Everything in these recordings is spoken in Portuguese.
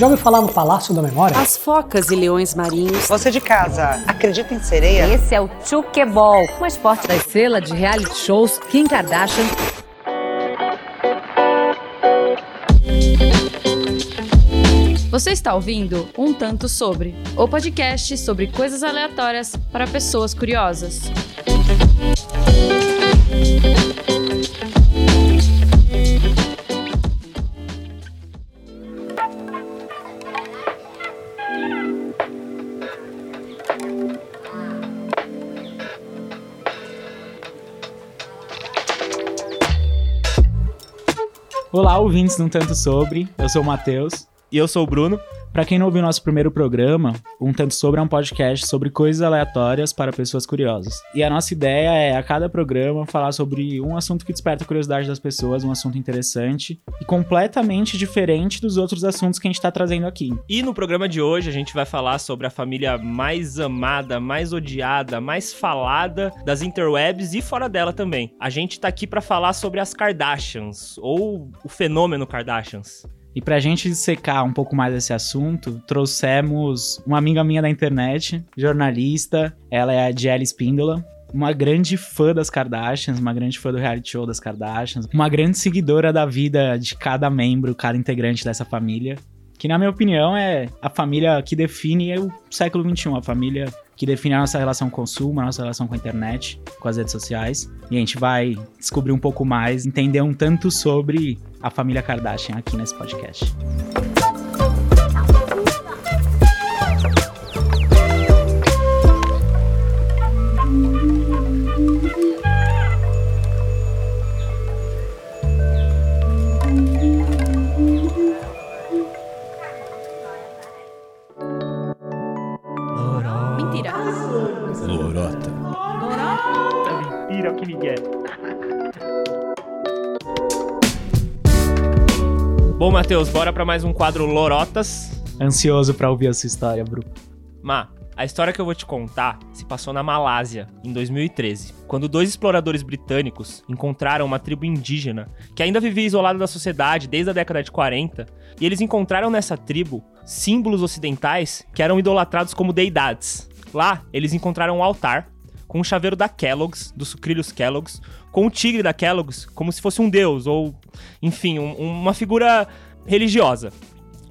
Já ouviu falar no Palácio da Memória? As focas e leões marinhos. Você de casa, acredita em sereia? Esse é o Chukeball, um esporte da estrela de reality shows Kim Kardashian. Você está ouvindo Um Tanto Sobre, o podcast sobre coisas aleatórias para pessoas curiosas. Olá, ouvintes Um Tanto Sobre. Eu sou o Matheus. E eu sou o Bruno. Para quem não ouviu nosso primeiro programa, Um Tanto Sobre é um podcast sobre coisas aleatórias para pessoas curiosas. E a nossa ideia é, a cada programa, falar sobre um assunto que desperta a curiosidade das pessoas, um assunto interessante e completamente diferente dos outros assuntos que a gente está trazendo aqui. E no programa de hoje a gente vai falar sobre a família mais amada, mais odiada, mais falada das interwebs e fora dela também. A gente tá aqui para falar sobre as Kardashians, ou o fenômeno Kardashians. E pra gente secar um pouco mais esse assunto, trouxemos uma amiga minha da internet, jornalista, ela é a Jelly Spindola, uma grande fã das Kardashians, uma grande fã do reality show das Kardashians, uma grande seguidora da vida de cada membro, cada integrante dessa família, que na minha opinião é a família que define o século XXI, a família que define a nossa relação com o consumo, a nossa relação com a internet, com as redes sociais. E a gente vai descobrir um pouco mais, entender um tanto sobre a família Kardashian aqui nesse podcast. Matheus, bora para mais um quadro Lorotas. Ansioso pra ouvir essa história, Bru. Ma, a história que eu vou te contar se passou na Malásia, em 2013, quando dois exploradores britânicos encontraram uma tribo indígena que ainda vivia isolada da sociedade desde a década de 40, e eles encontraram nessa tribo símbolos ocidentais que eram idolatrados como deidades. Lá, eles encontraram um altar com um chaveiro da Kellogg's, dos sucrilhos Kellogg's, com o tigre da Kellogg's como se fosse um deus ou, enfim, um- uma figura religiosa.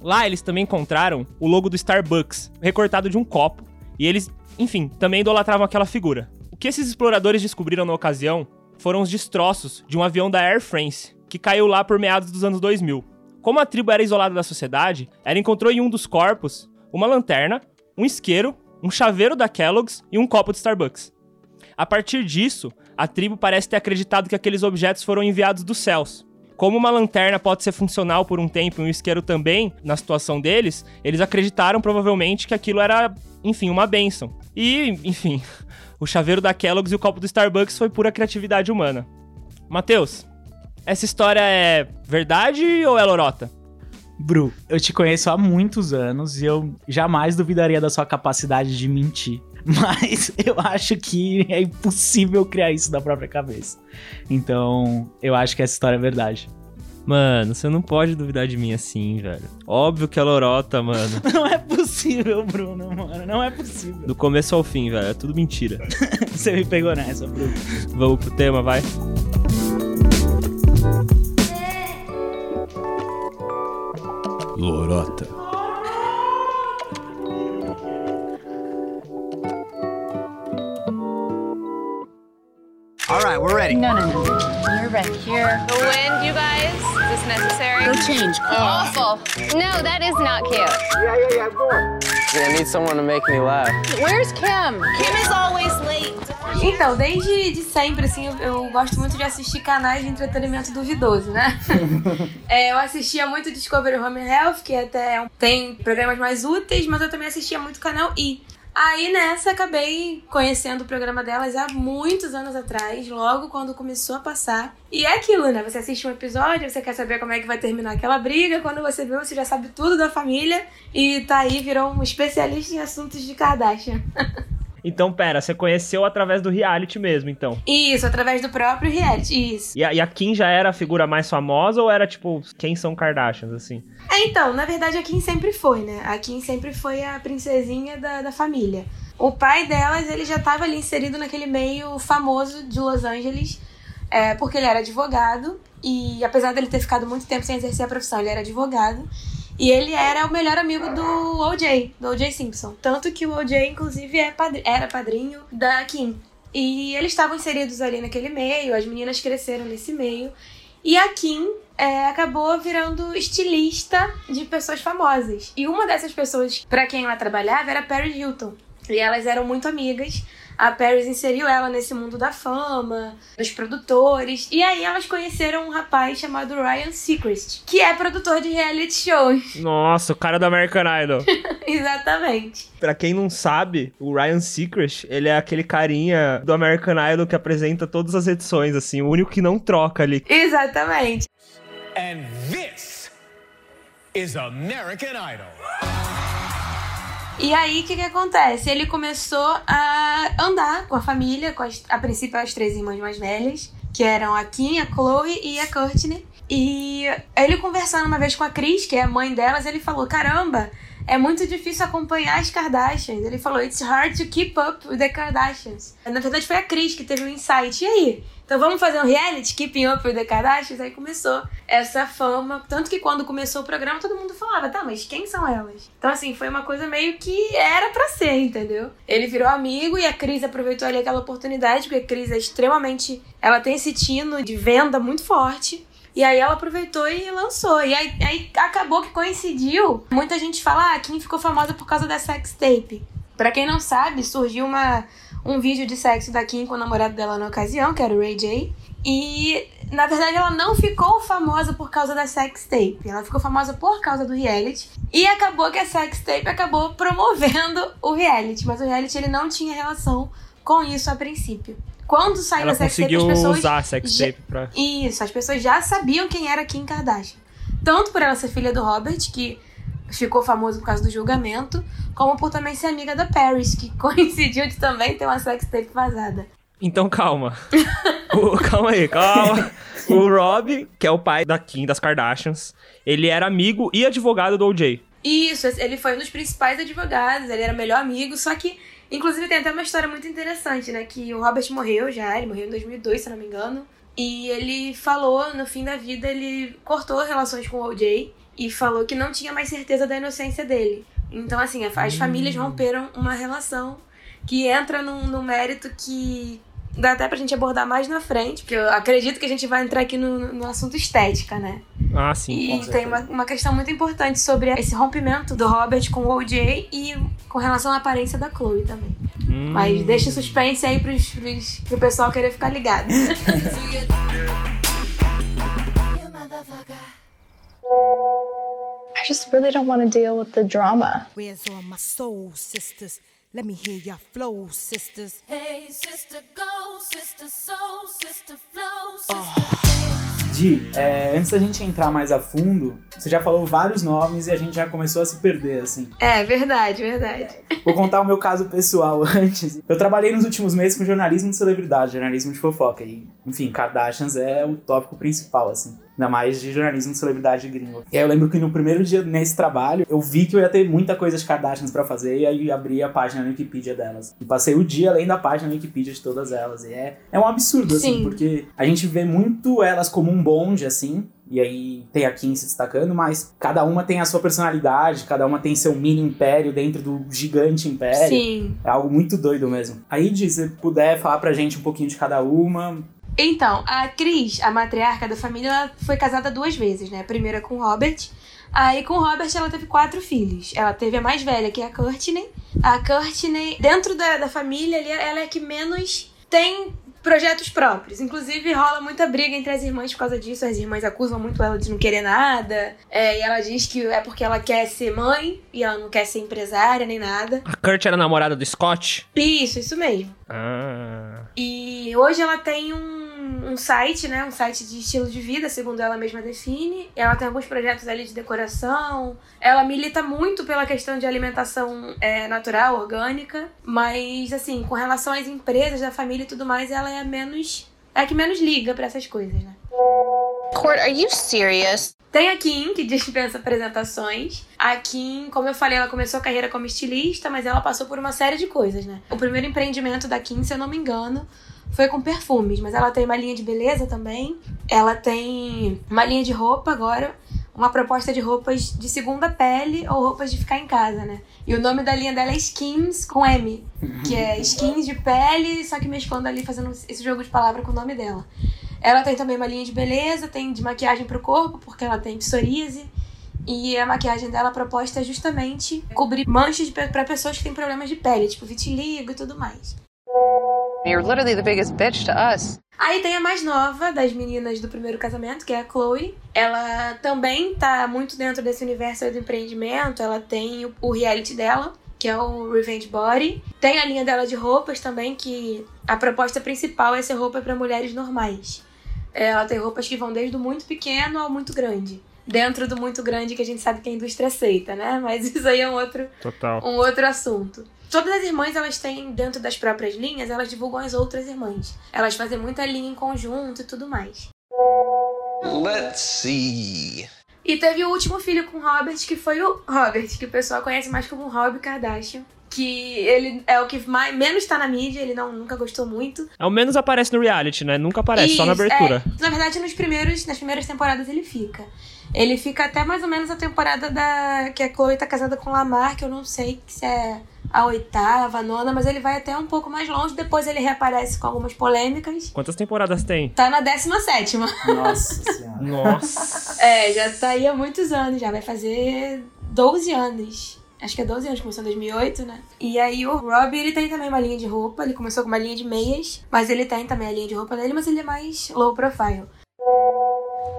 Lá eles também encontraram o logo do Starbucks, recortado de um copo, e eles, enfim, também idolatravam aquela figura. O que esses exploradores descobriram na ocasião foram os destroços de um avião da Air France, que caiu lá por meados dos anos 2000. Como a tribo era isolada da sociedade, ela encontrou em um dos corpos uma lanterna, um isqueiro, um chaveiro da Kellogg's e um copo de Starbucks. A partir disso, a tribo parece ter acreditado que aqueles objetos foram enviados dos céus. Como uma lanterna pode ser funcional por um tempo e um isqueiro também, na situação deles, eles acreditaram provavelmente que aquilo era, enfim, uma bênção. E, enfim, o chaveiro da Kellogg's e o copo do Starbucks foi pura criatividade humana. Matheus, essa história é verdade ou é lorota? Bru, eu te conheço há muitos anos e eu jamais duvidaria da sua capacidade de mentir. Mas eu acho que é impossível criar isso da própria cabeça. Então, eu acho que essa história é verdade. Mano, você não pode duvidar de mim assim, velho. Óbvio que é lorota, mano. Não é possível, Bruno, mano. Não é possível. Do começo ao fim, velho. É tudo mentira. Você me pegou nessa, Bruno. Vamos pro tema, vai? Lorota. Ready. No, no, no. You're right here. The wind, you guys? Is this necessary? Go change. Awful. No, that is not cute. I need someone to make me laugh. Where's Kim? Kim is always late. Então, desde de sempre, assim, eu, eu gosto muito de assistir canais de entretenimento duvidoso, né? É, eu assistia muito Discovery Home Health, que até tem programas mais úteis, mas eu também assistia muito canal I. Aí nessa acabei conhecendo o programa delas há muitos anos atrás, logo quando começou a passar. E é aquilo, né? Você assiste um episódio, você quer saber como é que vai terminar aquela briga, quando você vê, você já sabe tudo da família e tá aí, virou um especialista em assuntos de Kardashian. Então, pera, você conheceu através do reality mesmo, então. Isso, através do próprio reality, isso. E a, e a Kim já era a figura mais famosa ou era tipo, quem são Kardashians, assim? É, então, na verdade a Kim sempre foi, né? A Kim sempre foi a princesinha da, da família. O pai delas, ele já estava ali inserido naquele meio famoso de Los Angeles, é, porque ele era advogado, e apesar dele ter ficado muito tempo sem exercer a profissão, ele era advogado. E ele era o melhor amigo do OJ, do OJ Simpson. Tanto que o OJ, inclusive, é padri era padrinho da Kim. E eles estavam inseridos ali naquele meio, as meninas cresceram nesse meio. E a Kim é, acabou virando estilista de pessoas famosas. E uma dessas pessoas para quem ela trabalhava era Paris Hilton. E elas eram muito amigas. A Paris inseriu ela nesse mundo da fama, dos produtores. E aí elas conheceram um rapaz chamado Ryan Seacrest, que é produtor de reality shows. Nossa, o cara do American Idol. Exatamente. Pra quem não sabe, o Ryan Seacrest, ele é aquele carinha do American Idol que apresenta todas as edições, assim, o único que não troca ali. Exatamente. And this is American Idol. E aí, o que, que acontece? Ele começou a andar com a família, com as, a princípio as três irmãs mais velhas, que eram a Kim, a Chloe e a Courtney. E ele conversando uma vez com a Cris, que é a mãe delas, ele falou: Caramba, é muito difícil acompanhar as Kardashians. Ele falou: It's hard to keep up with the Kardashians. Na verdade, foi a Cris que teve um insight. E aí? Então vamos fazer um reality, Keeping Up with the Kardashians? Aí começou essa fama. Tanto que quando começou o programa, todo mundo falava, tá, mas quem são elas? Então, assim, foi uma coisa meio que era para ser, entendeu? Ele virou amigo e a Cris aproveitou ali aquela oportunidade, porque a Cris é extremamente. Ela tem esse tino de venda muito forte. E aí ela aproveitou e lançou. E aí, aí acabou que coincidiu. Muita gente fala, ah, Kim ficou famosa por causa da sex tape. Pra quem não sabe, surgiu uma um vídeo de sexo da Kim com o namorado dela na ocasião, que era o Ray J. E, na verdade, ela não ficou famosa por causa da sex tape. Ela ficou famosa por causa do reality. E acabou que a sex tape acabou promovendo o reality. Mas o reality ele não tinha relação com isso a princípio. Quando saiu Ela a sex tape, conseguiu as pessoas. usar a sex já- pra... Isso, as pessoas já sabiam quem era Kim Kardashian. Tanto por ela ser filha do Robert, que ficou famoso por causa do julgamento, como por também ser amiga da Paris, que coincidiu de também ter uma sex tape vazada. Então calma. O- calma aí, calma. O Rob, que é o pai da Kim, das Kardashians, ele era amigo e advogado do OJ. Isso, ele foi um dos principais advogados, ele era melhor amigo, só que, inclusive, tem até uma história muito interessante, né? Que o Robert morreu já, ele morreu em 2002, se eu não me engano. E ele falou, no fim da vida, ele cortou relações com o OJ e falou que não tinha mais certeza da inocência dele. Então, assim, as famílias romperam uma relação que entra num, num mérito que dá até pra gente abordar mais na frente, porque eu acredito que a gente vai entrar aqui no, no assunto estética, né? Ah, sim. E tem uma, uma questão muito importante sobre esse rompimento do Robert com o OJ e com relação à aparência da Chloe também. Hum. Mas deixa o suspense aí pros, pros, pro pessoal querer ficar ligado. I just really don't want to deal with the drama. Where's all my soul sisters? Let me hear your flow, sisters. Hey, sister, go, sister, soul, sister, flow, sister. Di, é, antes da gente entrar mais a fundo, você já falou vários nomes e a gente já começou a se perder, assim. É, verdade, verdade. Vou contar o meu caso pessoal antes. Eu trabalhei nos últimos meses com jornalismo de celebridade, jornalismo de fofoca. E, enfim, Kardashians é o tópico principal, assim. Ainda mais de jornalismo de celebridade gringo. E aí eu lembro que no primeiro dia nesse trabalho, eu vi que eu ia ter muita coisa de Kardashians pra fazer, e aí abri a página na Wikipedia delas. E passei o dia além da página na Wikipedia de todas elas. E é, é um absurdo, assim, Sim. porque a gente vê muito elas como um bonde, assim, e aí tem a Kim se destacando, mas cada uma tem a sua personalidade, cada uma tem seu mini império dentro do gigante império. Sim. É algo muito doido mesmo. Aí, Di, se você puder falar pra gente um pouquinho de cada uma. Então, a Cris, a matriarca da família, ela foi casada duas vezes, né? A primeira com o Robert. Aí com o Robert ela teve quatro filhos. Ela teve a mais velha, que é a Courtney. A Courtney, dentro da, da família, ali, ela é a que menos tem projetos próprios. Inclusive, rola muita briga entre as irmãs por causa disso. As irmãs acusam muito ela de não querer nada. É, e ela diz que é porque ela quer ser mãe e ela não quer ser empresária nem nada. A Kurt era namorada do Scott? Isso, isso mesmo. Ah. E hoje ela tem um um site, né? Um site de estilo de vida, segundo ela mesma define. Ela tem alguns projetos ali de decoração. Ela milita muito pela questão de alimentação é, natural, orgânica. Mas, assim, com relação às empresas, da família e tudo mais, ela é menos. É a que menos liga pra essas coisas, né? Court, are you serious? Tem a Kim, que dispensa apresentações. A Kim, como eu falei, ela começou a carreira como estilista, mas ela passou por uma série de coisas, né? O primeiro empreendimento da Kim, se eu não me engano, foi com perfumes, mas ela tem uma linha de beleza também. Ela tem uma linha de roupa agora, uma proposta de roupas de segunda pele ou roupas de ficar em casa, né? E o nome da linha dela é Skins com M, que é skins de pele, só que mesclando ali, fazendo esse jogo de palavra com o nome dela. Ela tem também uma linha de beleza, tem de maquiagem pro corpo, porque ela tem psoríase. E a maquiagem dela proposta é justamente cobrir manchas para pessoas que têm problemas de pele, tipo vitiligo e tudo mais. You're literally the biggest bitch to us. Aí tem a mais nova das meninas do primeiro casamento, que é a Chloe. Ela também tá muito dentro desse universo do empreendimento. Ela tem o, reality dela, que é o Revenge Body. Tem a linha dela de roupas também, que a proposta principal é ser roupa para mulheres normais. Ela tem roupas que vão desde o muito pequeno ao muito grande. Dentro do muito grande que a gente sabe que a indústria aceita, né? Mas isso aí é um outro, Total. um outro assunto. Todas as irmãs, elas têm, dentro das próprias linhas, elas divulgam as outras irmãs. Elas fazem muita linha em conjunto e tudo mais. Let's see. E teve o último filho com o Robert, que foi o Robert, que o pessoal conhece mais como Rob Kardashian. Que ele é o que mais, menos tá na mídia, ele não, nunca gostou muito. Ao menos aparece no reality, né? Nunca aparece, só na Isso, abertura. é. na verdade, nos primeiros, nas primeiras temporadas ele fica. Ele fica até mais ou menos a temporada da que a Chloe tá casada com o Lamar, que eu não sei se é a oitava, a nona, mas ele vai até um pouco mais longe. Depois ele reaparece com algumas polêmicas. Quantas temporadas tem? Tá na décima sétima. Nossa senhora. Nossa. É, já tá aí há muitos anos, já vai fazer 12 anos. Acho que é 12 anos, começou em 2008, né? E aí o Rob, ele tem também uma linha de roupa, ele começou com uma linha de meias, mas ele tem também a linha de roupa dele, mas ele é mais low profile.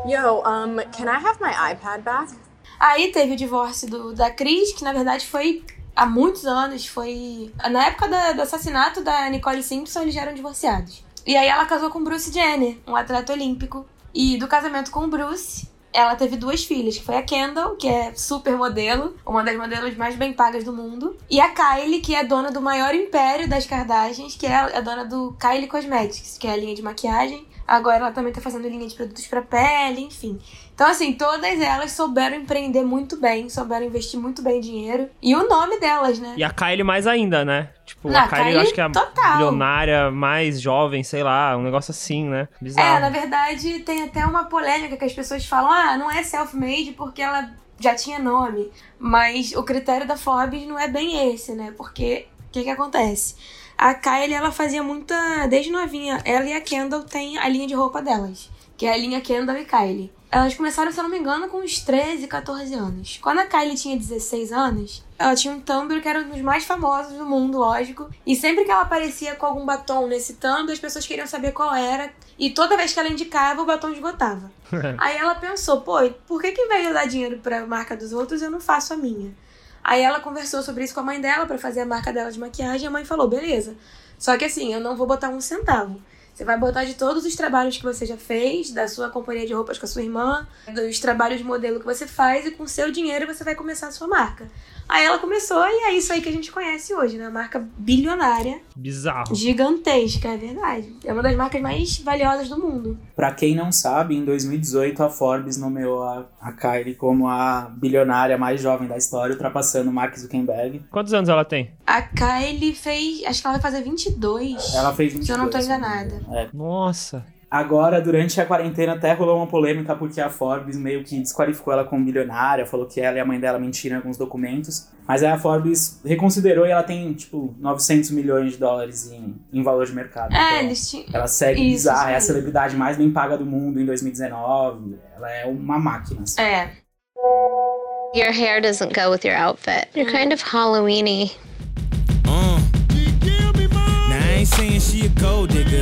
Yo, um, can I have my iPad back? Aí teve o divórcio do, da Cris, que na verdade foi há muitos anos, foi... Na época da- do assassinato da Nicole Simpson, eles já eram divorciados. E aí ela casou com Bruce Jenner, um atleta olímpico. E do casamento com Bruce, ela teve duas filhas, que foi a Kendall, que é super modelo, uma das modelos mais bem pagas do mundo, e a Kylie, que é dona do maior império das Kardashians, que é a dona do Kylie Cosmetics, que é a linha de maquiagem. Agora ela também tá fazendo linha de produtos pra pele, enfim. Então, assim, todas elas souberam empreender muito bem, souberam investir muito bem dinheiro. E o nome delas, né? E a Kylie mais ainda, né? Tipo, Não, a Kylie, eu Kylie acho que é a total. bilionária mais jovem, sei lá, um negócio assim, né? É, Bizarro. na verdade, tem até uma polêmica que as pessoas falam: ah, não é self-made porque ela já tinha nome. Mas o critério da Forbes não é bem esse, né? Porque o que, que acontece? A Kylie, ela fazia muita. Desde novinha, ela e a Kendall têm a linha de roupa delas, que é a linha Kendall e Kylie. Elas começaram, se eu não me engano, com uns 13, 14 anos. Quando a Kylie tinha 16 anos, ela tinha um Tumblr que era um dos mais famosos do mundo, lógico. E sempre que ela aparecia com algum batom nesse Tumblr, as pessoas queriam saber qual era. E toda vez que ela indicava, o batom esgotava. Aí ela pensou, pô, por que que eu dar dinheiro pra marca dos outros, eu não faço a minha? Aí ela conversou sobre isso com a mãe dela pra fazer a marca dela de maquiagem. E a mãe falou, beleza. Só que assim, eu não vou botar um centavo. Você vai botar de todos os trabalhos que você já fez, da sua companhia de roupas com a sua irmã, dos trabalhos de modelo que você faz, e com o seu dinheiro você vai começar a sua marca. Aí ela começou, e é isso aí que a gente conhece hoje, né? Marca bilionária, Bizarro. gigantesca, é verdade. É uma das marcas mais valiosas do mundo. Pra quem não sabe, em 2018 a Forbes nomeou a, a Kylie como a bilionária mais jovem da história, ultrapassando Mark Zuckerberg. Quantos anos ela tem? A Kylie fez, acho que ela vai fazer 22. Ela fez 22. Se eu não tô enganada. É. Nossa. Agora, durante a quarentena, até rolou uma polêmica porque a Forbes meio que desqualificou ela como bilionária, falou que ela e a mãe dela mentiram em alguns documentos. Mas aí a Forbes reconsiderou e ela tem, tipo, 900 milhões de dólares em, em valor de mercado. É, Então, eles tinham. Ela segue Isso, bizarra, é a celebridade mais bem paga do mundo em 2019. Ela é uma máquina. assim. É. Your hair doesn't go with your outfit. You're kind of Halloweeny. Uh. Now I ain't saying she a gold digger,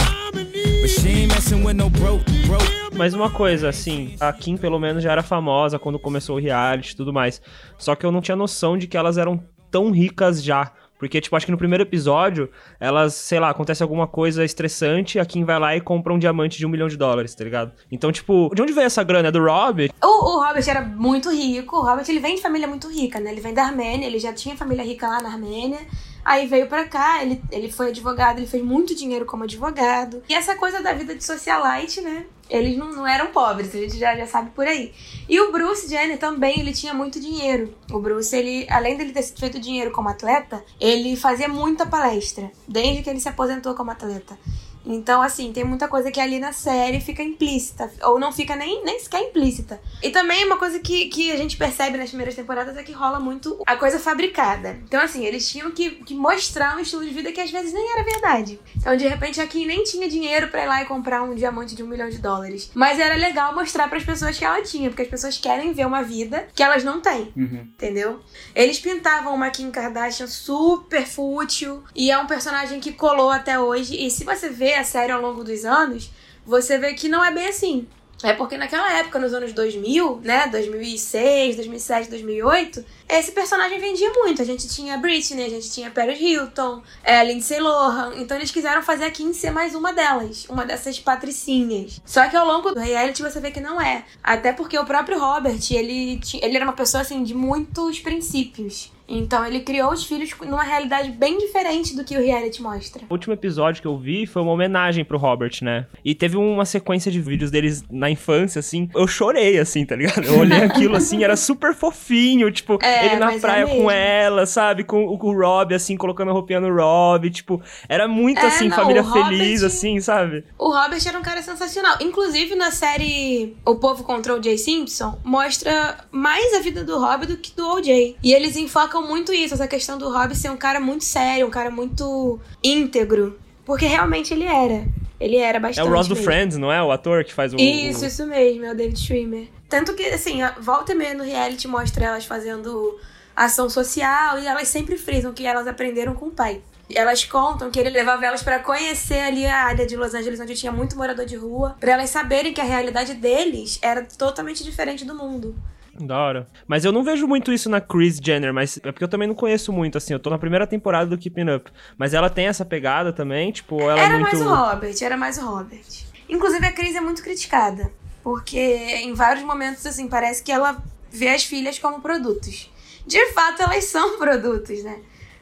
Mas uma coisa, assim, a Kim pelo menos já era famosa quando começou o reality e tudo mais. Só que eu não tinha noção de que elas eram tão ricas já. Porque, tipo, acho que no primeiro episódio, elas, sei lá, acontece alguma coisa estressante, a Kim vai lá e compra um diamante de um milhão de dólares, tá ligado? Então, tipo, de onde veio essa grana? É do Rob? O, o Robert era muito rico. O Robert ele vem de família muito rica, né? Ele vem da Armênia, ele já tinha família rica lá na Armênia. Aí veio pra cá, ele, ele foi advogado, ele fez muito dinheiro como advogado. E essa coisa da vida de socialite, né? Eles não, não eram pobres, a gente já, já sabe por aí. E o Bruce Jenner também, ele tinha muito dinheiro. O Bruce, ele, além dele ter feito dinheiro como atleta, ele fazia muita palestra, desde que ele se aposentou como atleta. Então, assim, tem muita coisa que ali na série fica implícita, ou não fica nem, nem sequer implícita. E também uma coisa que, que a gente percebe nas primeiras temporadas é que rola muito a coisa fabricada. Então, assim, eles tinham que, que mostrar um estilo de vida que às vezes nem era verdade. Então, de repente, a Kim nem tinha dinheiro pra ir lá e comprar um diamante de um milhão de dólares. Mas era legal mostrar pras pessoas que ela tinha, porque as pessoas querem ver uma vida que elas não têm. Entendeu? Eles pintavam uma Kim Kardashian super fútil e é um personagem que colou até hoje. E se você vê a série ao longo dos anos, você vê que não é bem assim. É porque naquela época, nos anos 2000, né, 2006, 2007, 2008, esse personagem vendia muito. A gente tinha Britney, a gente tinha Paris Hilton, é, Lindsay Lohan. Então eles quiseram fazer a Kim ser mais uma delas, uma dessas patricinhas. Só que ao longo do reality você vê que não é. Até porque o próprio Robert, ele, ele era uma pessoa assim de muitos princípios. Então ele criou os filhos numa realidade bem diferente do que o reality mostra. O último episódio que eu vi foi uma homenagem pro Robert, né? E teve uma sequência de vídeos deles na infância, assim. Eu chorei, assim, tá ligado? Eu olhei aquilo, assim, era super fofinho. Tipo, É, ele na é praia com mesmo. ela, sabe? Com, o- com o Rob, assim, colocando a roupinha no Rob. Tipo, era muito, É, assim, não, família Robert- feliz, assim, sabe? O Robert era um cara sensacional. Inclusive, na série O Povo contra o Jay Simpson, mostra mais a vida do Rob do que do OJ. E eles enfocam muito isso, essa questão do Rob ser um cara muito sério, um cara muito íntegro. Porque realmente ele era. Ele era É bastante. o Ross do. Friends, não é? O ator que faz o. Isso, o... isso mesmo, é o David Schwimmer. Tanto que, assim, volta e meia no reality mostra elas fazendo ação social e elas sempre frisam que elas aprenderam com o pai. Elas contam que ele levava elas pra conhecer ali a área de Los Angeles onde tinha muito morador de rua, pra elas saberem que a realidade deles era totalmente diferente do mundo. Da hora. Mas eu não vejo muito isso na Kris Jenner, mas é porque eu também não conheço muito, assim. Eu tô na primeira temporada do Keeping Up. Mas ela tem essa pegada também, tipo, ela era é muito. mais o Robert, era mais o Robert. Inclusive a Cris é muito criticada, porque em vários momentos assim parece que ela vê as filhas como produtos. De fato, elas são produtos, né?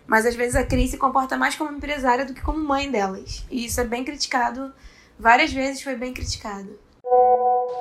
Mas às vezes a Cris se comporta mais como empresária do que como mãe delas. E isso é bem criticado, várias vezes foi bem criticado.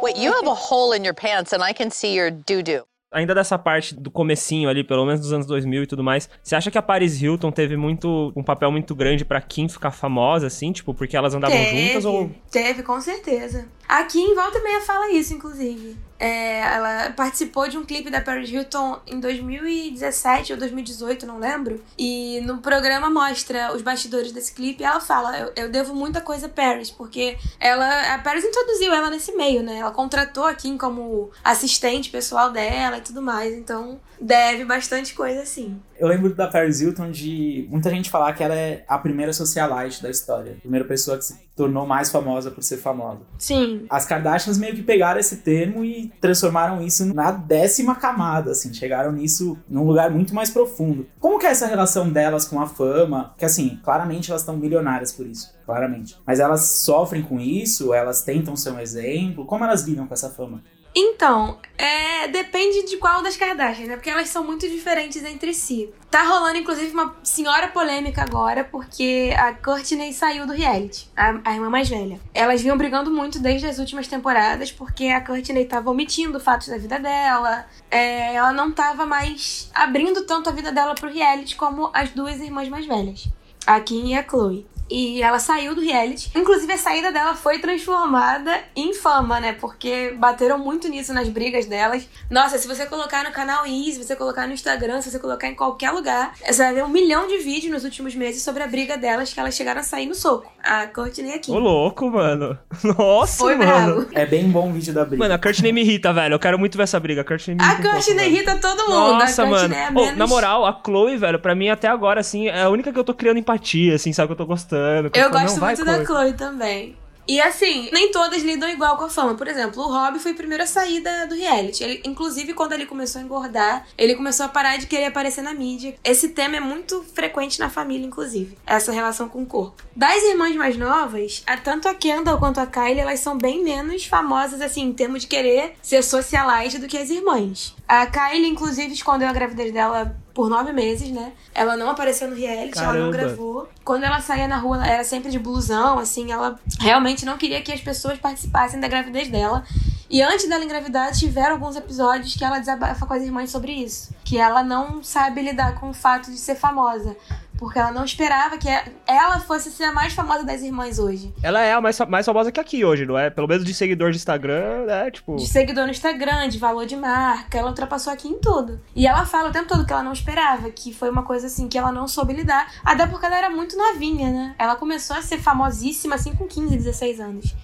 Wait, you have a hole in your pants and I can see your doo-doo. Ainda dessa parte do comecinho ali, pelo menos dos anos 2000 e tudo mais, você acha que a Paris Hilton teve muito um papel muito grande pra Kim ficar famosa, assim? Tipo, porque elas andavam teve, juntas ou... Teve, com certeza. Aqui em Volta e Meia fala isso, inclusive. É, ela participou de um clipe da Paris Hilton em 2017 ou 2018, não lembro. E no programa mostra os bastidores desse clipe e ela fala: eu, eu devo muita coisa a Paris, porque ela. A Paris introduziu ela nesse meio, né? Ela contratou a Kim como assistente pessoal dela e tudo mais. Então, deve bastante coisa assim. Eu lembro da Paris Hilton de muita gente falar que ela é a primeira socialite da história. A primeira pessoa que se tornou mais famosa por ser famosa. Sim. As Kardashians meio que pegaram esse termo e transformaram isso na décima camada, assim. Chegaram nisso num lugar muito mais profundo. Como que é essa relação delas com a fama? Que assim, claramente elas estão milionárias por isso. Claramente. Mas elas sofrem com isso? Elas tentam ser um exemplo? Como elas lidam com essa fama? Então, é, depende de qual das Kardashians, né? Porque elas são muito diferentes entre si. Tá rolando, inclusive, uma senhora polêmica agora, porque a Courtney saiu do reality, a, a irmã mais velha. Elas vinham brigando muito desde as últimas temporadas, porque a Courtney tava omitindo fatos da vida dela, é, ela não tava mais abrindo tanto a vida dela pro reality como as duas irmãs mais velhas, a Kim e a Chloe. E ela saiu do reality. Inclusive, a saída dela foi transformada em fama, né? Porque bateram muito nisso nas brigas delas. Nossa, se você colocar no canal Easy, se você colocar no Instagram, se você colocar em qualquer lugar, você vai ver um milhão de vídeos nos últimos meses sobre a briga delas, que elas chegaram a sair no soco. A Courtney aqui. Ô, louco, mano. Nossa, Foi mano. bravo. É bem bom o vídeo da briga. Mano, a Courtney me irrita, velho. Eu quero muito ver essa briga. A Courtney me A irrita pouco, Courtney irrita todo mundo. Nossa, a mano. É menos... na moral, a Chloe, velho, pra mim até agora, assim, é a única que eu tô criando empatia, assim, sabe? Que eu tô gostando. Que Eu gosto muito da Chloe. Chloe também. E assim, nem todas lidam igual com a fama. Por exemplo, o Rob foi o primeiro a sair da- do reality. Ele, inclusive, quando ele começou a engordar, ele começou a parar de querer aparecer na mídia. Esse tema é muito frequente na família, inclusive. Essa relação com o corpo. Das irmãs mais novas, a- tanto a Kendall quanto a Kylie, elas são bem menos famosas, assim, em termos de querer ser socialite do que as irmãs. A Kylie, inclusive, escondeu a gravidez dela por nove meses, né? Ela não apareceu no reality, ela não Caramba. gravou. Quando ela saía na rua, ela era sempre de blusão, assim, ela realmente não queria que as pessoas participassem da gravidez dela. E antes dela engravidar, tiveram alguns episódios que ela desabafa com as irmãs sobre isso. Que ela não sabe lidar com o fato de ser famosa. Porque ela não esperava que ela fosse ser a mais famosa das irmãs hoje. Ela é a mais, mais famosa que aqui hoje, não é? Pelo menos de seguidor de Instagram, né? Tipo. De seguidor no Instagram, de valor de marca, ela ultrapassou aqui em tudo. E ela fala o tempo todo que ela não esperava, que foi uma coisa assim que ela não soube lidar. Até porque ela era muito novinha, né? Ela começou a ser famosíssima assim com 15, 16 anos.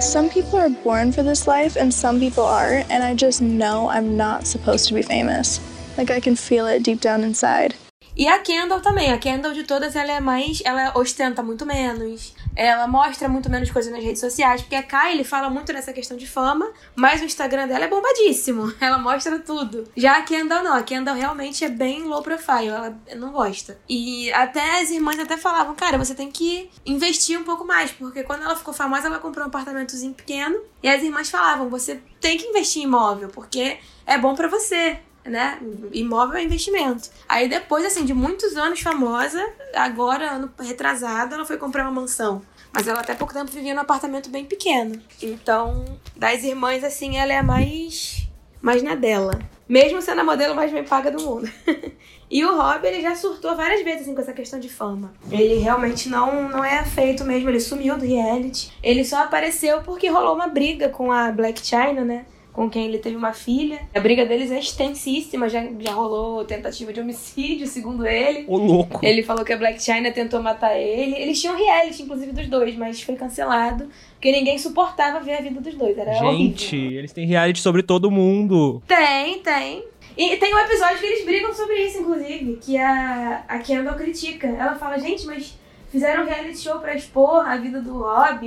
Some people are born for this life and some people aren't, and I just know I'm not supposed to be famous. Like I can feel it deep down inside. E a Kendall também. A Kendall de todas, ela é mais. Ela ostenta muito menos. Ela mostra muito menos coisas nas redes sociais. Porque a Kylie fala muito nessa questão de fama. Mas o Instagram dela é bombadíssimo. Ela mostra tudo. Já a Kendall não. A Kendall realmente é bem low profile. Ela não gosta. E até as irmãs até falavam: Cara, você tem que investir um pouco mais. Porque quando ela ficou famosa, ela comprou um apartamentozinho pequeno. E as irmãs falavam: Você tem que investir em imóvel. Porque é bom pra você né? Imóvel é investimento. Aí depois, assim, de muitos anos famosa, agora, ano retrasado, ela foi comprar uma mansão. Mas ela até pouco tempo vivia num apartamento bem pequeno. Então, das irmãs, assim, ela é a mais, mais na dela. Mesmo sendo a modelo mais bem paga do mundo. e o Rob, ele já surtou várias vezes, assim, com essa questão de fama. Ele realmente não, não é feito mesmo, ele sumiu do reality. Ele só apareceu porque rolou uma briga com a Black China, né? Com quem ele teve uma filha. A briga deles é extensíssima, já, já rolou tentativa de homicídio, segundo ele. Ô, louco. Ele falou que a Black China tentou matar ele. Eles tinham reality, inclusive, dos dois, mas foi cancelado. Porque ninguém suportava ver a vida dos dois. Era Gente, horrível. eles têm reality sobre todo mundo. Tem, tem. E tem um episódio que eles brigam sobre isso, inclusive, que a, a Kendall critica. Ela fala, gente, mas fizeram um reality show pra expor a vida do Rob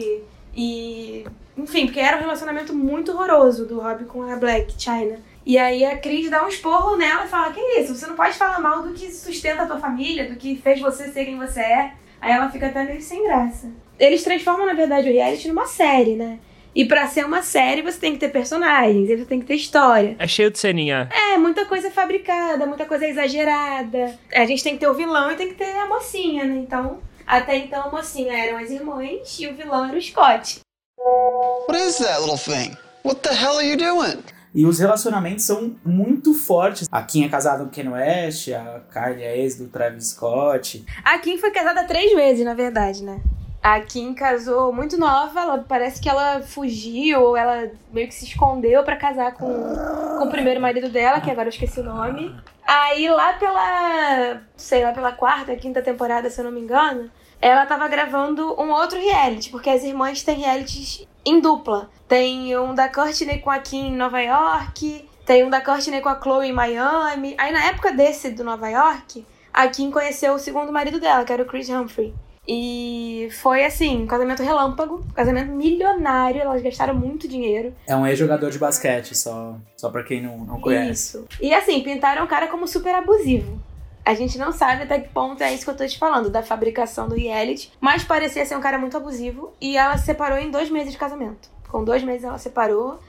e enfim, porque era um relacionamento muito horroroso do Rob com a Black China. E aí a Cris dá um esporro nela e fala: Que isso? Você não pode falar mal do que sustenta a tua família, do que fez você ser quem você é. Aí ela fica até meio sem graça. Eles transformam, na verdade, o reality numa série, né? E pra ser uma série, você tem que ter personagens, você tem que ter história. É cheio de ceninha. É, muita coisa fabricada, muita coisa exagerada. A gente tem que ter o vilão e tem que ter a mocinha, né? Então, até então a mocinha eram as irmãs e o vilão era o Scott. What is that little thing? What the hell are you doing? E os relacionamentos são muito fortes. A Kim é casada com Ken West, a Kylie é ex do Travis Scott. A Kim foi casada três vezes, na verdade, né? A Kim casou muito nova, ela parece que ela fugiu, ou ela meio que se escondeu pra casar com, com o primeiro marido dela, que agora eu esqueci o nome. Aí lá pela, sei lá, pela quarta, quinta temporada, se eu não me engano, ela tava gravando um outro reality, porque as irmãs têm realities em dupla. Tem um da Courtney com a Kim em Nova York, tem um da Courtney com a Chloe em Miami. Aí na época desse do Nova York, a Kim conheceu o segundo marido dela, que era o Chris Humphrey. E foi assim, um casamento relâmpago, um casamento milionário, elas gastaram muito dinheiro. É um ex-jogador de basquete, só, só pra quem não, não conhece. Isso. E assim, pintaram o cara como super abusivo. A gente não sabe até que ponto é isso que eu tô te falando, da fabricação do reality. Mas parecia ser um cara muito abusivo. E ela se separou em dois meses de casamento. Com dois meses ela separou.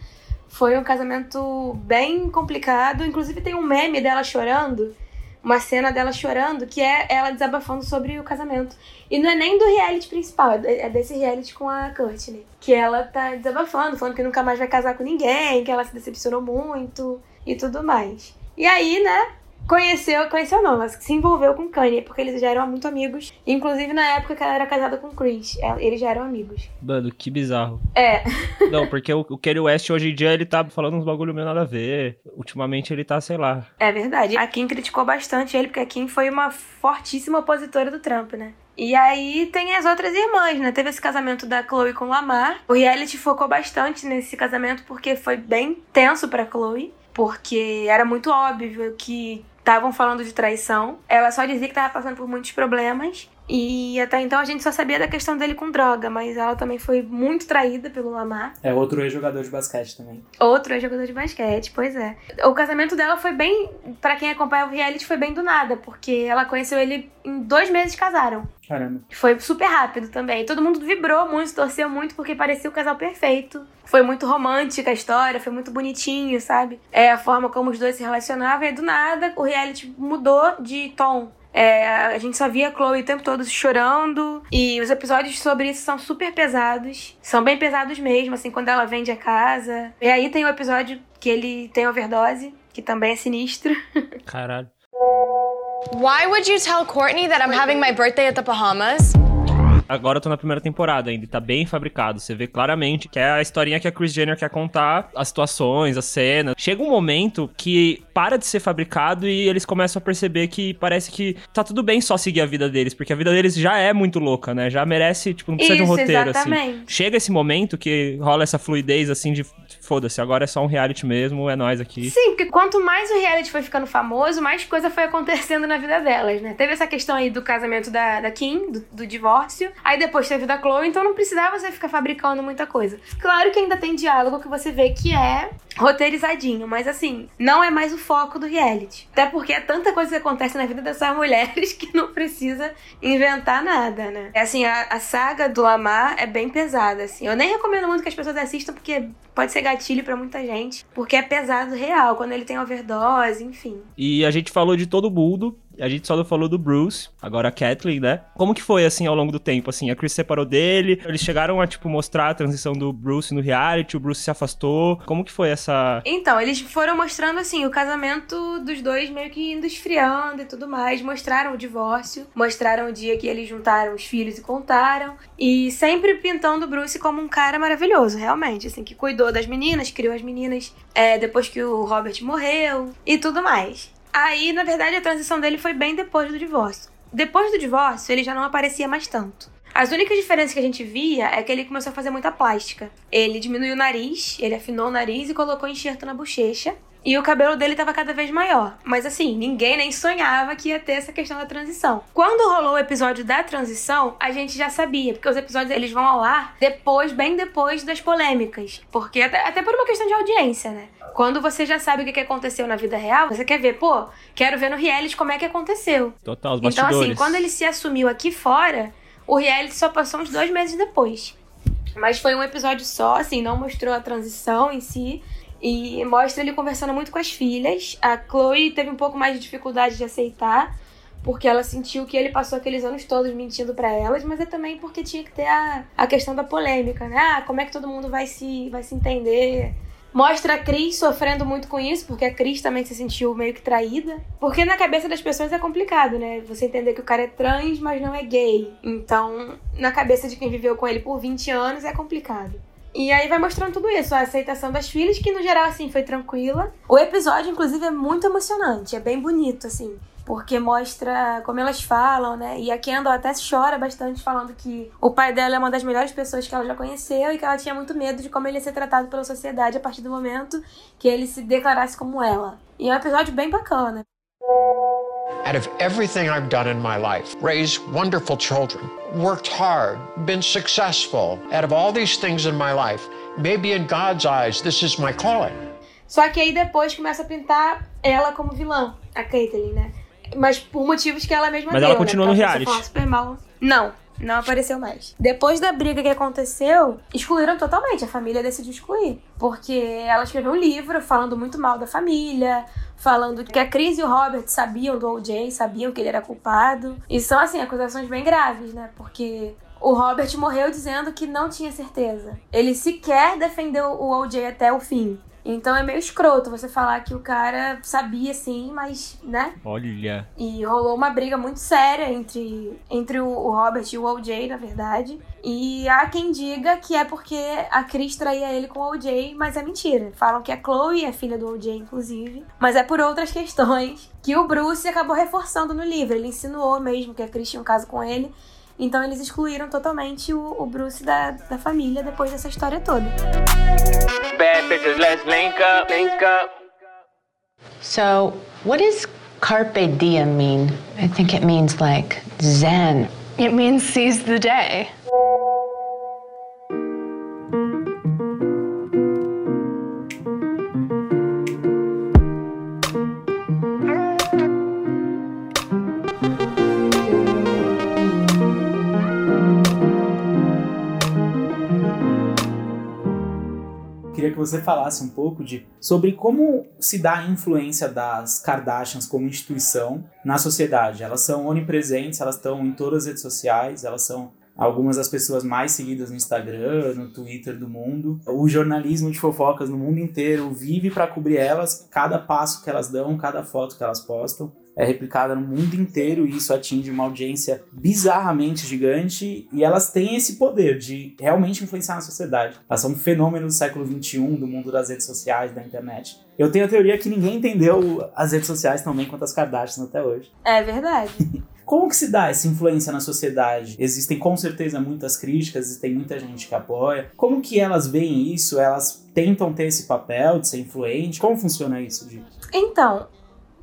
Foi um casamento bem complicado. Inclusive tem um meme dela chorando. Uma cena dela chorando, que é ela desabafando sobre o casamento. E não é nem do reality principal, é desse reality com a Courtney. Que ela tá desabafando, falando que nunca mais vai casar com ninguém, que ela se decepcionou muito e tudo mais. E aí, né, conheceu, conheceu não, mas se envolveu com Kanye, porque eles já eram muito amigos. Inclusive na época que ela era casada com Chris, eles já eram amigos. Mano, que bizarro. É. Não, porque o, o Kanye West hoje em dia ele tá falando uns bagulho meio nada a ver. Ultimamente ele tá, sei lá. É verdade. A Kim criticou bastante ele, porque a Kim foi uma fortíssima opositora do Trump, né? E aí tem as outras irmãs, né? Teve esse casamento da Chloe com o Lamar. O reality focou bastante nesse casamento porque foi bem tenso pra Chloe. Porque era muito óbvio que estavam falando de traição. Ela só dizia que tava passando por muitos problemas. E até então a gente só sabia da questão dele com droga, mas ela também foi muito traída pelo Lamar. É outro ex-jogador de basquete também. Outro ex-jogador de basquete, pois é. O casamento dela foi bem, Pra quem acompanha o reality, foi bem do nada, porque ela conheceu ele em dois meses casaram. Caramba. Foi super rápido também. Todo mundo vibrou muito, torceu muito, porque parecia o casal perfeito. Foi muito romântica a história, foi muito bonitinho, sabe? É a forma como os dois se relacionavam, e do nada o reality mudou de tom. É, a gente só via a Chloe o tempo todo chorando. E os episódios sobre isso são super pesados. São bem pesados mesmo, assim, quando ela vende a casa. E aí tem o episódio que ele tem overdose, que também é sinistro. Caralho. Why would you tell Courtney that I'm having my birthday at the Bahamas? Agora eu tô na primeira temporada ainda, e tá bem fabricado. Você vê claramente que é a historinha que a Chris Jenner quer contar, as situações, as cenas. Chega um momento que para de ser fabricado e eles começam a perceber que parece que tá tudo bem só seguir a vida deles, porque a vida deles já é muito louca, né? Já merece, tipo, não precisa Isso, de um roteiro exatamente. assim. Chega esse momento que rola essa fluidez assim de foda-se, agora é só um reality mesmo, é nós aqui. Sim, porque quanto mais o reality foi ficando famoso, mais coisa foi acontecendo na vida delas, né? Teve essa questão aí do casamento da, da Kim, do, do divórcio. Aí depois teve da Chloe, então não precisava você ficar fabricando muita coisa. Claro que ainda tem diálogo que você vê que é roteirizadinho, mas assim, não é mais o foco do reality. Até porque é tanta coisa que acontece na vida dessas mulheres que não precisa inventar nada, né? É assim, a, a saga do Lamar é bem pesada, assim. Eu nem recomendo muito que as pessoas assistam, porque pode ser gatilho pra muita gente, porque é pesado real, quando ele tem overdose, enfim. E a gente falou de todo mundo, a gente só não falou do Bruce, agora a Kathleen, né? Como que foi, assim, ao longo do tempo, assim? A Chris separou dele, eles chegaram a, tipo, mostrar a transição do Bruce no reality, o Bruce se afastou. Como que foi essa... Então, eles foram mostrando, assim, o casamento dos dois meio que indo esfriando e tudo mais. Mostraram o divórcio, mostraram o dia que eles juntaram os filhos e contaram. E sempre pintando o Bruce como um cara maravilhoso, realmente, assim, que cuidou das meninas, criou as meninas é, depois que o Robert morreu e tudo mais. Aí, na verdade, a transição dele foi bem depois do divórcio. Depois do divórcio, ele já não aparecia mais tanto. As únicas diferenças que a gente via é que ele começou a fazer muita plástica. Ele diminuiu o nariz, ele afinou o nariz e colocou enxerto na bochecha. E o cabelo dele estava cada vez maior. Mas assim, ninguém nem sonhava que ia ter essa questão da transição. Quando rolou o episódio da transição, a gente já sabia, porque os episódios eles vão ao ar depois, bem depois das polêmicas. Porque até, até por uma questão de audiência, né? Quando você já sabe o que aconteceu na vida real, você quer ver, pô, quero ver no reality como é que aconteceu. Total, os Então, bastidores. assim, quando ele se assumiu aqui fora, o reality só passou uns dois meses depois. Mas foi um episódio só, assim, não mostrou a transição em si. E mostra ele conversando muito com as filhas. A Chloe teve um pouco mais de dificuldade de aceitar, porque ela sentiu que ele passou aqueles anos todos mentindo pra elas, mas é também porque tinha que ter a, a questão da polêmica, né? Ah, como é que todo mundo vai se, vai se entender? Mostra a Cris sofrendo muito com isso, porque a Cris também se sentiu meio que traída. Porque na cabeça das pessoas é complicado, né? Você entender que o cara é trans, mas não é gay. Então, na cabeça de quem viveu com ele por 20 anos é complicado. E aí vai mostrando tudo isso, a aceitação das filhas, que no geral, assim, foi tranquila. O episódio, inclusive, é muito emocionante, é bem bonito, assim. Porque mostra como elas falam, né? E a Kendall até chora bastante falando que o pai dela é uma das melhores pessoas que ela já conheceu e que ela tinha muito medo de como ele ia ser tratado pela sociedade a partir do momento que ele se declarasse como ela. E é um episódio bem bacana. Out of everything I've done in my life, raised wonderful children, worked hard, been successful, out of all these things in my life, maybe in God's eyes, this is my calling. Só que aí depois começa a pintar ela como vilã, a Caitlyn, né? Mas por motivos que ela mesma Mas deu, ela continua né? no reality. super mal. Não, não apareceu mais. Depois da briga que aconteceu, excluíram totalmente. A família decidiu excluir. Porque ela escreveu um livro falando muito mal da família, falando que a Cris e o Robert sabiam do OJ, sabiam que ele era culpado. E são, assim, acusações bem graves, né? Porque o Robert morreu dizendo que não tinha certeza. Ele sequer defendeu o OJ até o fim. Então é meio escroto você falar que o cara sabia sim, mas, né? Olha. E rolou uma briga muito séria entre, entre o, Robert e o OJ, na verdade. E há quem diga que é porque a Cris traía ele com o OJ, mas é mentira. Falam que a Chloe é filha do OJ, inclusive. Mas é por outras questões que o Bruce acabou reforçando no livro. Ele insinuou mesmo que a Cris tinha um caso com ele. Então eles excluíram totalmente o, o Bruce da, da família depois dessa história toda. Bad bitches, let's link up, link up. So, what does carpe diem mean? I think it means like zen It means seize the day. Que você falasse um pouco de sobre como se dá a influência das Kardashians como instituição na sociedade. Elas são onipresentes, elas estão em todas as redes sociais, elas são algumas das pessoas mais seguidas no Instagram, no Twitter do mundo. O jornalismo de fofocas no mundo inteiro vive para cobrir elas, cada passo que elas dão, cada foto que elas postam é replicada no mundo inteiro e isso atinge uma audiência bizarramente gigante e elas têm esse poder de realmente influenciar na sociedade. Elas são um fenômeno do século XXI, do mundo das redes sociais, da internet. Eu tenho a teoria que ninguém entendeu as redes sociais tão bem quanto as Kardashians até hoje. É verdade. Como que se dá essa influência na sociedade? Existem com certeza muitas críticas, existem muita gente que apoia. Como que elas veem isso? Elas tentam ter esse papel de ser influente? Como funciona isso, Gi? Então,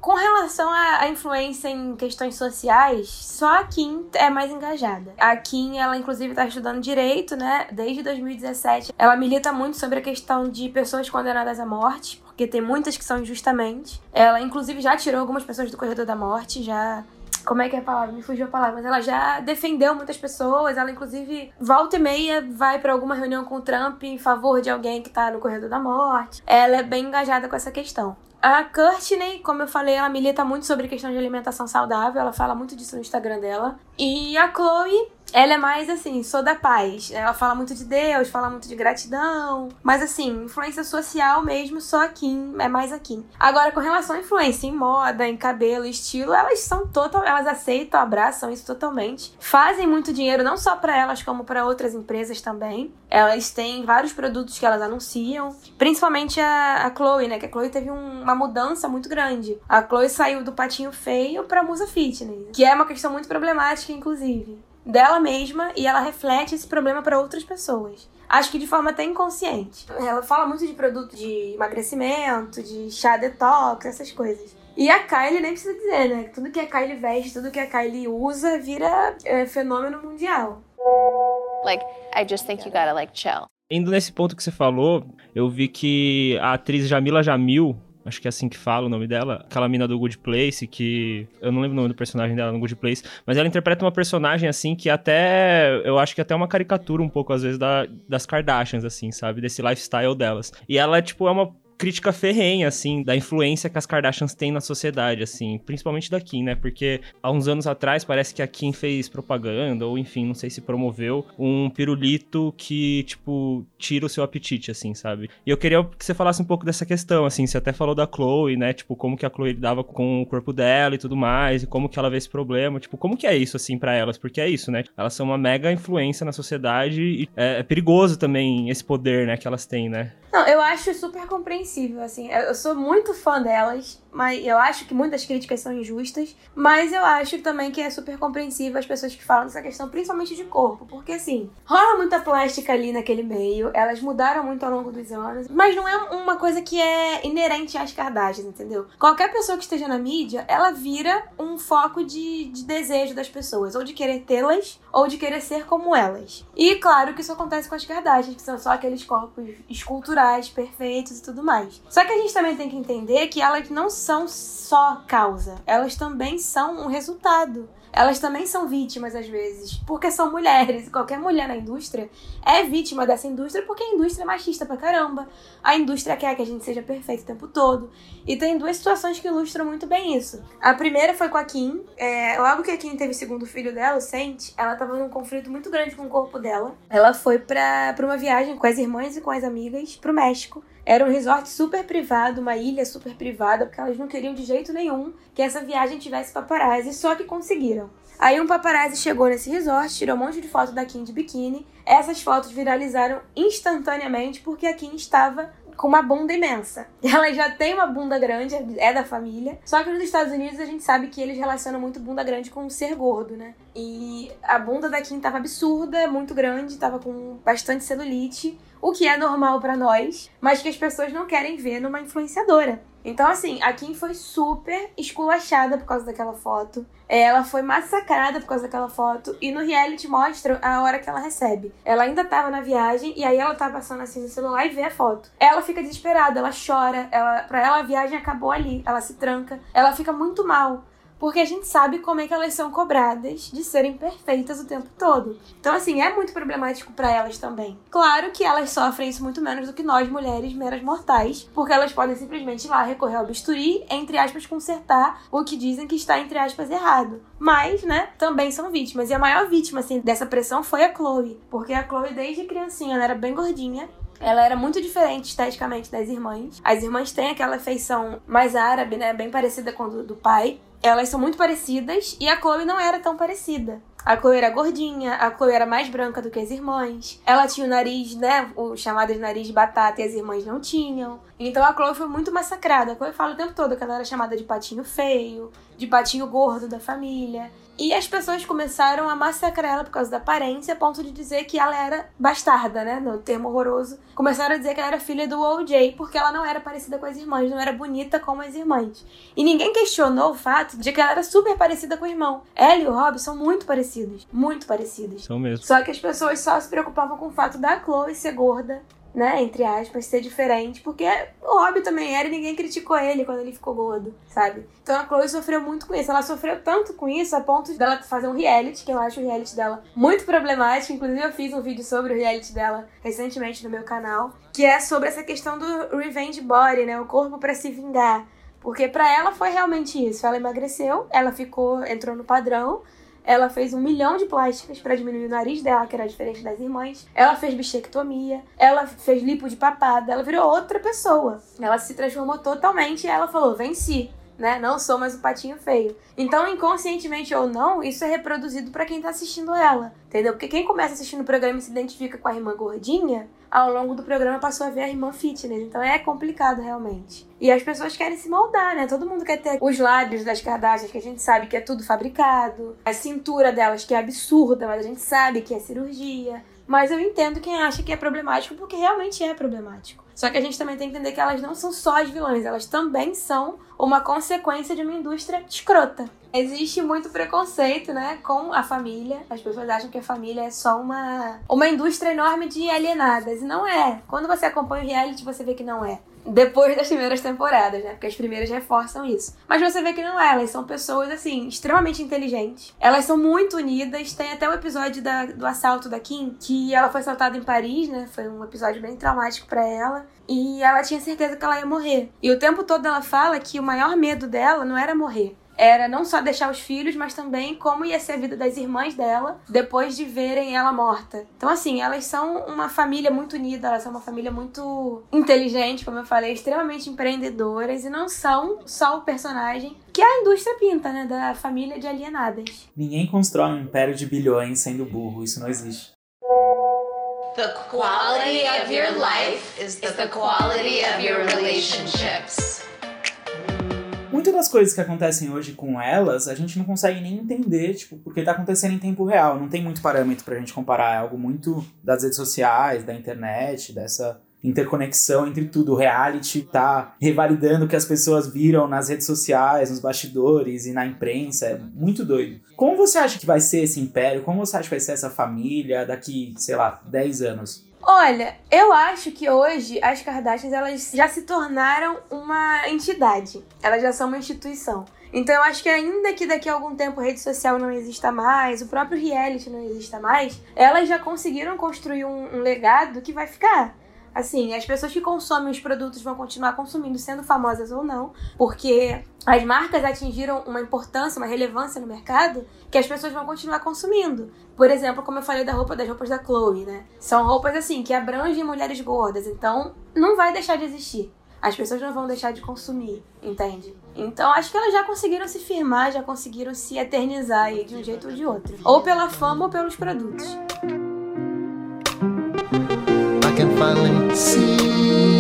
com relação à, influência em questões sociais, só a Kim é mais engajada. A Kim, ela inclusive está estudando direito, né? Desde 2017. Ela milita muito sobre a questão de pessoas condenadas à morte, porque tem muitas que são injustamente. Ela, inclusive, já tirou algumas pessoas do corredor da morte, já como é que é a palavra? Me fugiu a palavra, mas ela já defendeu muitas pessoas. Ela, inclusive, volta e meia vai para alguma reunião com o Trump em favor de alguém que tá no corredor da morte. Ela é bem engajada com essa questão. A Courtney, como eu falei, ela milita muito sobre questão de alimentação saudável, ela fala muito disso no Instagram dela. E a Chloe, ela é mais assim, sou da paz. Ela fala muito de Deus, fala muito de gratidão. Mas assim, influência social mesmo, só a Kim, é mais a Kim. Agora, com relação à influência em moda, em cabelo, estilo, elas são total, elas aceitam, abraçam isso totalmente. Fazem muito dinheiro não só para elas, como para outras empresas também. Elas têm vários produtos que elas anunciam, principalmente a, a Chloe, né? Que a Chloe teve um, uma mudança muito grande. A Chloe saiu do patinho feio pra musa fitness, que é uma questão muito problemática, inclusive dela mesma e ela reflete esse problema para outras pessoas. Acho que de forma até inconsciente. Ela fala muito de produto de emagrecimento, de chá detox, essas coisas. E a Kylie nem precisa dizer, né? Tudo que a Kylie veste, tudo que a Kylie usa vira é, fenômeno mundial. Like, I just think you gotta like chill. Indo nesse ponto que você falou, eu vi que a atriz Jamila Jamil, acho que é assim que fala o nome dela, aquela mina do Good Place, que eu não lembro o nome do personagem dela no Good Place, mas ela interpreta uma personagem assim que até, eu acho que até uma caricatura um pouco às vezes da, das Kardashians, assim, sabe? Desse lifestyle delas. E ela, tipo, é uma crítica ferrenha, assim, da influência que as Kardashians têm na sociedade, assim, principalmente da Kim, né? Porque há uns anos atrás parece que a Kim fez propaganda, ou enfim, não sei se promoveu, um pirulito que, tipo, tira o seu apetite, assim, sabe? E eu queria que você falasse um pouco dessa questão, assim, você até falou da Chloe, né? Tipo, como que a Chloe lidava com o corpo dela e tudo mais, e como que ela vê esse problema, tipo, como que é isso, assim, para elas? Porque é isso, né? Elas são uma mega influência na sociedade e é, é perigoso também esse poder, né, que elas têm, né? Não, eu acho super compreensível, assim. Eu sou muito fã delas, mas eu acho que muitas críticas são injustas. Mas eu acho também que é super compreensível as pessoas que falam dessa questão, principalmente de corpo. Porque, assim, rola muita plástica ali naquele meio. Elas mudaram muito ao longo dos anos. Mas não é uma coisa que é inerente às Kardashians, entendeu? Qualquer pessoa que esteja na mídia, ela vira um foco de, de desejo das pessoas. Ou de querer tê-las, ou de querer ser como elas. E claro que isso acontece com as Kardashians, que são só aqueles corpos esculturais perfeitos e tudo mais. Só que a gente também tem que entender que elas não são só causa, elas também são um resultado. Elas também são vítimas às vezes, porque são mulheres. Qualquer mulher na indústria é vítima dessa indústria porque a indústria é machista pra caramba. A indústria quer que a gente seja perfeito o tempo todo. E tem duas situações que ilustram muito bem isso. A primeira foi com a Kim. É, logo que a Kim teve o segundo filho dela, o Sente, ela tava num conflito muito grande com o corpo dela. Ela foi pra, pra uma viagem com as irmãs e com as amigas pro México. Era um resort super privado, uma ilha super privada, porque elas não queriam de jeito nenhum que essa viagem tivesse paparazzi, só que conseguiram. Aí um paparazzi chegou nesse resort, tirou um monte de foto da Kim de biquíni. Essas fotos viralizaram instantaneamente porque a Kim estava com uma bunda imensa. Ela já tem uma bunda grande, é da família. Só que nos Estados Unidos a gente sabe que eles relacionam muito bunda grande com ser gordo, né? E a bunda da Kim tava absurda, muito grande, tava com bastante celulite, o que é normal para nós, mas que as pessoas não querem ver numa influenciadora. Então, assim, a Kim foi super esculachada por causa daquela foto. Ela foi massacrada por causa daquela foto. E no reality mostra a hora que ela recebe. Ela ainda tava na viagem e aí ela tá passando assim no celular e vê a foto. Ela fica desesperada, ela chora. Ela, pra ela a viagem acabou ali. Ela se tranca. Ela fica muito mal. Porque a gente sabe como é que elas são cobradas de serem perfeitas o tempo todo. Então, assim, é muito problemático para elas também. Claro que elas sofrem isso muito menos do que nós, mulheres meras mortais, porque elas podem simplesmente ir lá recorrer ao bisturi, entre aspas, consertar o que dizem que está, entre aspas, errado. Mas, né, também são vítimas. E a maior vítima, assim, dessa pressão foi a Chloe. Porque a Chloe, desde criancinha, ela era bem gordinha. Ela era muito diferente esteticamente das irmãs. As irmãs têm aquela feição mais árabe, né? Bem parecida com a do, do pai. Elas são muito parecidas e a Chloe não era tão parecida. A Chloe era gordinha, a Chloe era mais branca do que as irmãs. Ela tinha o nariz, né, o chamado de nariz de batata e as irmãs não tinham. Então a Chloe foi muito massacrada. A Chloe fala o tempo todo que ela era chamada de patinho feio, de patinho gordo da família. E as pessoas começaram a massacrar ela por causa da aparência, a ponto de dizer que ela era bastarda, né? No termo horroroso. Começaram a dizer que ela era filha do OJ, porque ela não era parecida com as irmãs, não era bonita como as irmãs. E ninguém questionou o fato de que ela era super parecida com o irmão. Ela e o Rob são muito parecidos. Muito parecidos. São mesmo. Só que as pessoas só se preocupavam com o fato da Chloe ser gorda né, entre aspas, ser diferente, porque o Rob também era e ninguém criticou ele quando ele ficou gordo, sabe? Então a Chloe sofreu muito com isso. Ela sofreu tanto com isso a ponto dela fazer um reality, que eu acho o reality dela muito problemático. Inclusive, eu fiz um vídeo sobre o reality dela recentemente no meu canal, que é sobre essa questão do revenge body, né, o corpo para se vingar. Porque para ela foi realmente isso. Ela emagreceu, ela ficou, entrou no padrão, ela fez um milhão de plásticas para diminuir o nariz dela, que era diferente das irmãs. Ela fez bichectomia. Ela fez lipo de papada. Ela virou outra pessoa. Ela se transformou totalmente e ela falou: venci. Né? Não sou mais o patinho feio. Então, inconscientemente ou não, isso é reproduzido para quem tá assistindo ela. Entendeu? Porque quem começa assistindo o programa e se identifica com a irmã gordinha, ao longo do programa passou a ver a irmã fitness. Então é complicado realmente. E as pessoas querem se moldar, né? Todo mundo quer ter os lábios das Kardashians, que a gente sabe que é tudo fabricado. A cintura delas, que é absurda, mas a gente sabe que é cirurgia. Mas eu entendo quem acha que é problemático, porque realmente é problemático. Só que a gente também tem que entender que elas não são só as vilãs, elas também são uma consequência de uma indústria escrota. Existe muito preconceito, né, com a família. As pessoas acham que a família é só uma, uma indústria enorme de alienadas. E não é. Quando você acompanha o reality, você vê que não é depois das primeiras temporadas, né? Porque as primeiras reforçam isso. Mas você vê que não é, elas são pessoas, assim, extremamente inteligentes. Elas são muito unidas. Tem até o um episódio da, do assalto da Kim, que ela foi assaltada em Paris, né? Foi um episódio bem traumático para ela. E ela tinha certeza que ela ia morrer. E o tempo todo ela fala que o maior medo dela não era morrer era não só deixar os filhos, mas também como ia ser a vida das irmãs dela depois de verem ela morta. Então, assim, elas são uma família muito unida, elas são uma família muito inteligente, como eu falei, extremamente empreendedoras e não são só o personagem que a indústria pinta, né, da família de alienadas. Ninguém constrói um império de bilhões sendo burro, isso não existe. The quality of your life is the quality of your relationships. Muitas das coisas que acontecem hoje com elas, a gente não consegue nem entender, tipo, porque tá acontecendo em tempo real. Não tem muito parâmetro pra gente comparar. É algo muito das redes sociais, da internet, dessa interconexão entre tudo. O reality tá revalidando o que as pessoas viram nas redes sociais, nos bastidores e na imprensa. É muito doido. Como você acha que vai ser esse império? Como você acha que vai ser essa família daqui, sei lá, 10 anos? Olha, eu acho que hoje as Kardashians elas já se tornaram uma entidade. Elas já são uma instituição. Então eu acho que ainda que daqui a algum tempo a rede social não exista mais, o próprio reality não exista mais, elas já conseguiram construir um, um legado que vai ficar. Assim, as pessoas que consomem os produtos vão continuar consumindo, sendo famosas ou não, porque as marcas atingiram uma importância, uma relevância no mercado que as pessoas vão continuar consumindo. Por exemplo, como eu falei da roupa das roupas da Chloe, né? São roupas assim que abrangem mulheres gordas, então não vai deixar de existir. As pessoas não vão deixar de consumir, entende? Então acho que elas já conseguiram se firmar, já conseguiram se eternizar aí de um jeito ou de outro, ou pela fama ou pelos produtos. I can finally see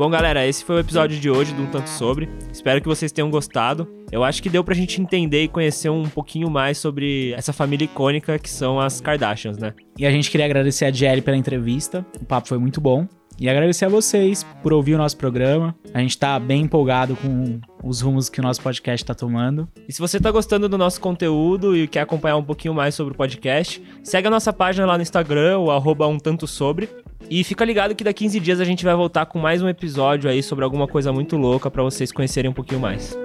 Bom, galera, esse foi o episódio de hoje do Um Tanto Sobre. Espero que vocês tenham gostado. Eu acho que deu pra gente entender e conhecer um pouquinho mais sobre essa família icônica que são as Kardashians, né? E a gente queria agradecer a Jelly pela entrevista. O papo foi muito bom. E agradecer a vocês por ouvir o nosso programa. A gente tá bem empolgado com os rumos que o nosso podcast tá tomando. E se você tá gostando do nosso conteúdo e quer acompanhar um pouquinho mais sobre o podcast, segue a nossa página lá no Instagram, o arroba um tanto sobre. E fica ligado que daqui 15 dias a gente vai voltar com mais um episódio aí sobre alguma coisa muito louca para vocês conhecerem um pouquinho mais.